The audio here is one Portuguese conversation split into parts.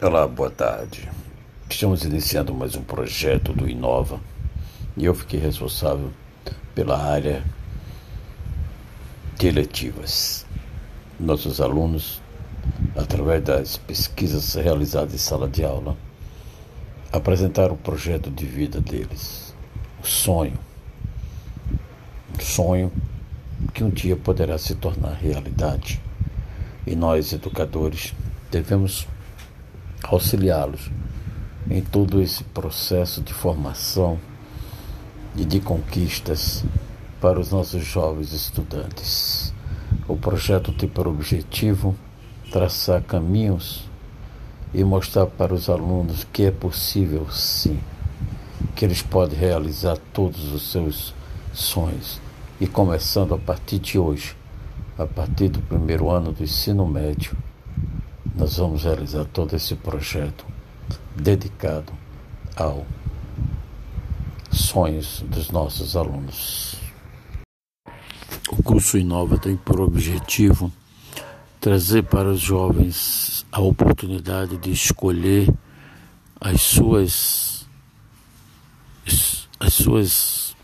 Olá, boa tarde. Estamos iniciando mais um projeto do Inova e eu fiquei responsável pela área de eletivas. Nossos alunos, através das pesquisas realizadas em sala de aula, apresentaram o projeto de vida deles, o sonho. Um sonho que um dia poderá se tornar realidade. E nós, educadores, devemos auxiliá-los em todo esse processo de formação e de conquistas para os nossos jovens estudantes. O projeto tem por objetivo traçar caminhos e mostrar para os alunos que é possível sim, que eles podem realizar todos os seus sonhos e começando a partir de hoje, a partir do primeiro ano do ensino médio, nós vamos realizar todo esse projeto dedicado ao sonhos dos nossos alunos. O curso Inova tem por objetivo trazer para os jovens a oportunidade de escolher as suas as suas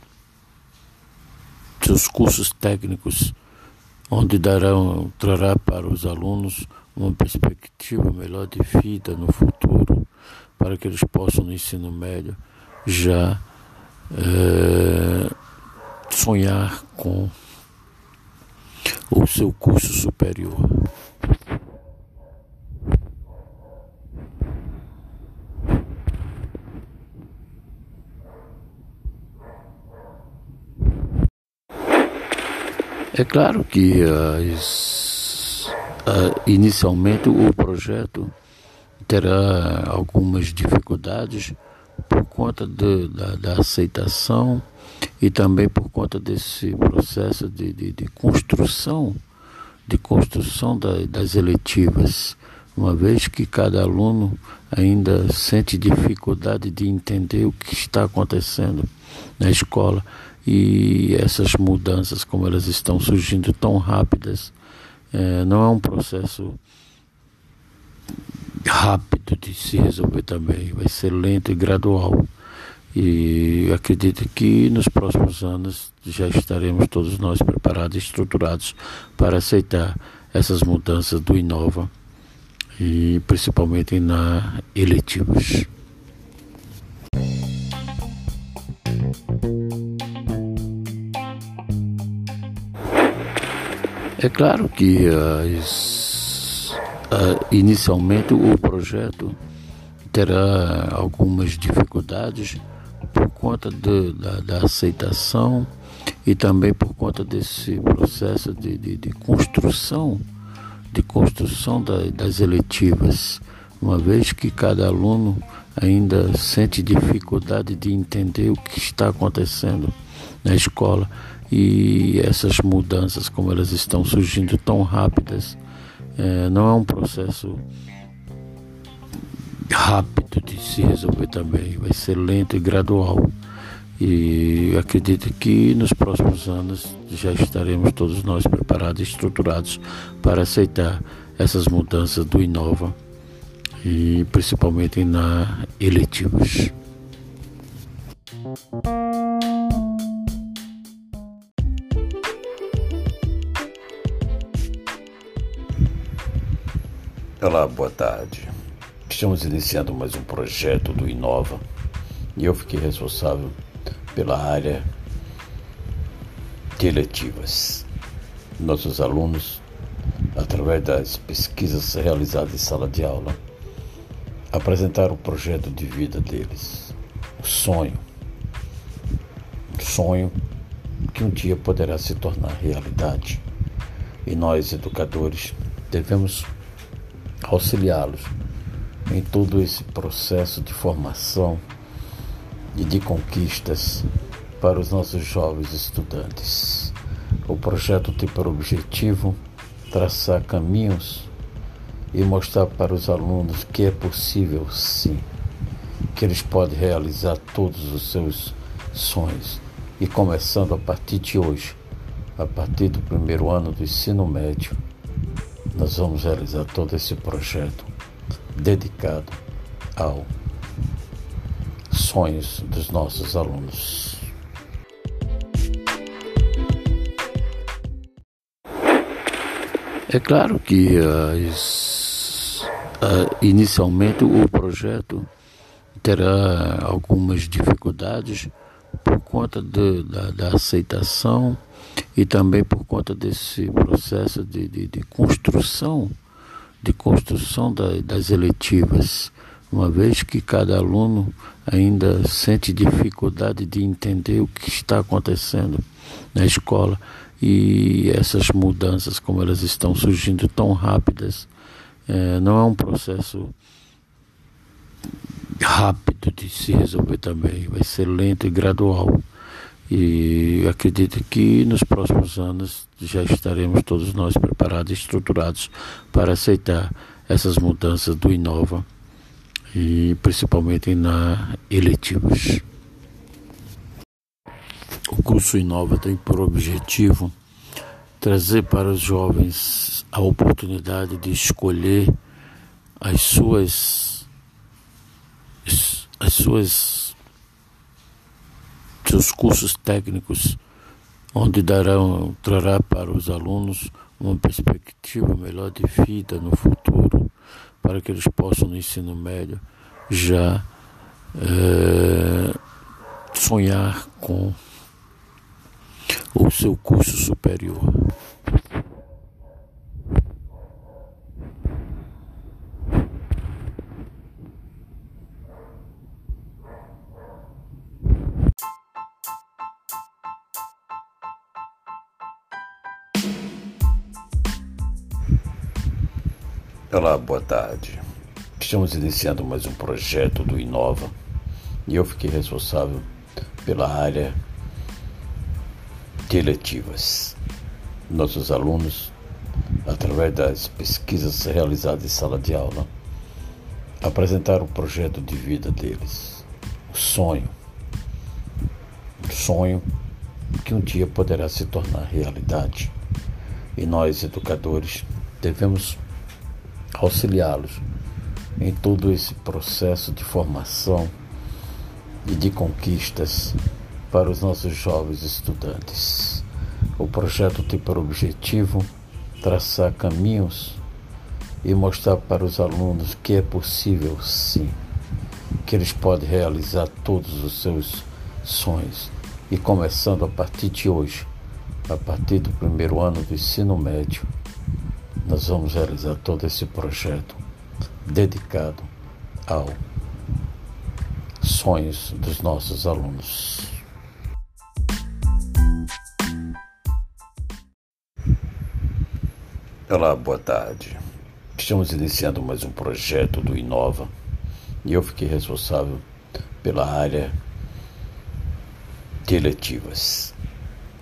seus cursos técnicos onde darão trará para os alunos uma perspectiva melhor de vida no futuro, para que eles possam, no ensino médio, já é, sonhar com o seu curso superior. É claro que as Uh, inicialmente o projeto terá algumas dificuldades por conta de, da, da, aceitação e também por conta desse processo de, de, de construção de construção da, das eletivas, uma vez que cada aluno ainda sente dificuldade de entender o que está acontecendo na escola e essas mudanças como elas estão surgindo tão rápidas é, não é um processo rápido de se resolver também, vai ser lento e gradual. E acredito que nos próximos anos já estaremos todos nós preparados e estruturados para aceitar essas mudanças do Inova e principalmente na eletivos. É claro que as, inicialmente o projeto terá algumas dificuldades por conta de, da, da, aceitação e também por conta desse processo de, de, de construção de construção da, das eletivas, uma vez que cada aluno ainda sente dificuldade de entender o que está acontecendo na escola e essas mudanças, como elas estão surgindo tão rápidas, é, não é um processo rápido de se resolver também, vai ser lento e gradual. E acredito que nos próximos anos já estaremos todos nós preparados e estruturados para aceitar essas mudanças do Inova e principalmente na eletivos. Olá, boa tarde. Estamos iniciando mais um projeto do Inova e eu fiquei responsável pela área de eletivas. Nossos alunos, através das pesquisas realizadas em sala de aula, apresentaram o projeto de vida deles, o sonho. Um sonho que um dia poderá se tornar realidade. E nós, educadores, devemos auxiliá-los em todo esse processo de formação e de conquistas para os nossos jovens estudantes. O projeto tem por objetivo traçar caminhos e mostrar para os alunos que é possível sim, que eles podem realizar todos os seus sonhos e começando a partir de hoje, a partir do primeiro ano do ensino médio, nós vamos realizar todo esse projeto dedicado ao sonhos dos nossos alunos. É claro que as, uh, inicialmente o projeto terá algumas dificuldades por conta de, da, da, aceitação e também por conta desse processo de, de, de construção de construção da, das eletivas, uma vez que cada aluno ainda sente dificuldade de entender o que está acontecendo na escola e essas mudanças, como elas estão surgindo tão rápidas, é, não é um processo rápido de se resolver também, vai ser lento e gradual. E acredito que nos próximos anos já estaremos todos nós preparados e estruturados para aceitar essas mudanças do Inova e principalmente na eletivas. O curso Inova tem por objetivo trazer para os jovens a oportunidade de escolher as suas as suas seus cursos técnicos onde darão trará para os alunos uma perspectiva melhor de vida no futuro para que eles possam no ensino médio já é, sonhar com o seu curso superior. Olá, boa tarde. Estamos iniciando mais um projeto do Inova e eu fiquei responsável pela área de eletivas. Nossos alunos, através das pesquisas realizadas em sala de aula, apresentaram o projeto de vida deles, o sonho, um sonho que um dia poderá se tornar realidade. E nós, educadores, devemos auxiliá-los em todo esse processo de formação e de conquistas para os nossos jovens estudantes. O projeto tem por objetivo traçar caminhos e mostrar para os alunos que é possível sim, que eles podem realizar todos os seus sonhos. E começando a partir de hoje, a partir do primeiro ano do ensino médio, nós vamos realizar todo esse projeto dedicado ao sonhos dos nossos alunos. Olá, boa tarde. Estamos iniciando mais um projeto do Inova e eu fiquei responsável pela área de eletivas.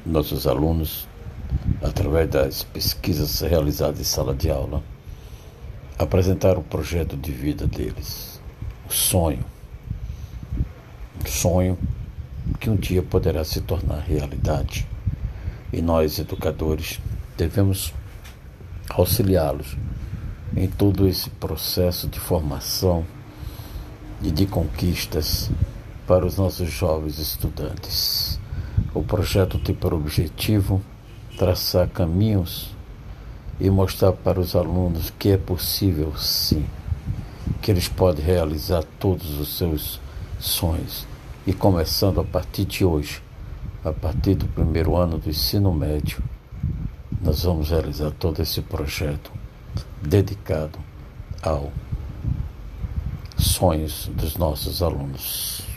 Nossos alunos, através das pesquisas realizadas em sala de aula, apresentar o projeto de vida deles, o sonho, um sonho que um dia poderá se tornar realidade. E nós, educadores, devemos auxiliá-los em todo esse processo de formação e de conquistas para os nossos jovens estudantes. O projeto tem por objetivo traçar caminhos e mostrar para os alunos que é possível sim, que eles podem realizar todos os seus sonhos. E começando a partir de hoje, a partir do primeiro ano do ensino médio, nós vamos realizar todo esse projeto dedicado ao sonhos dos nossos alunos.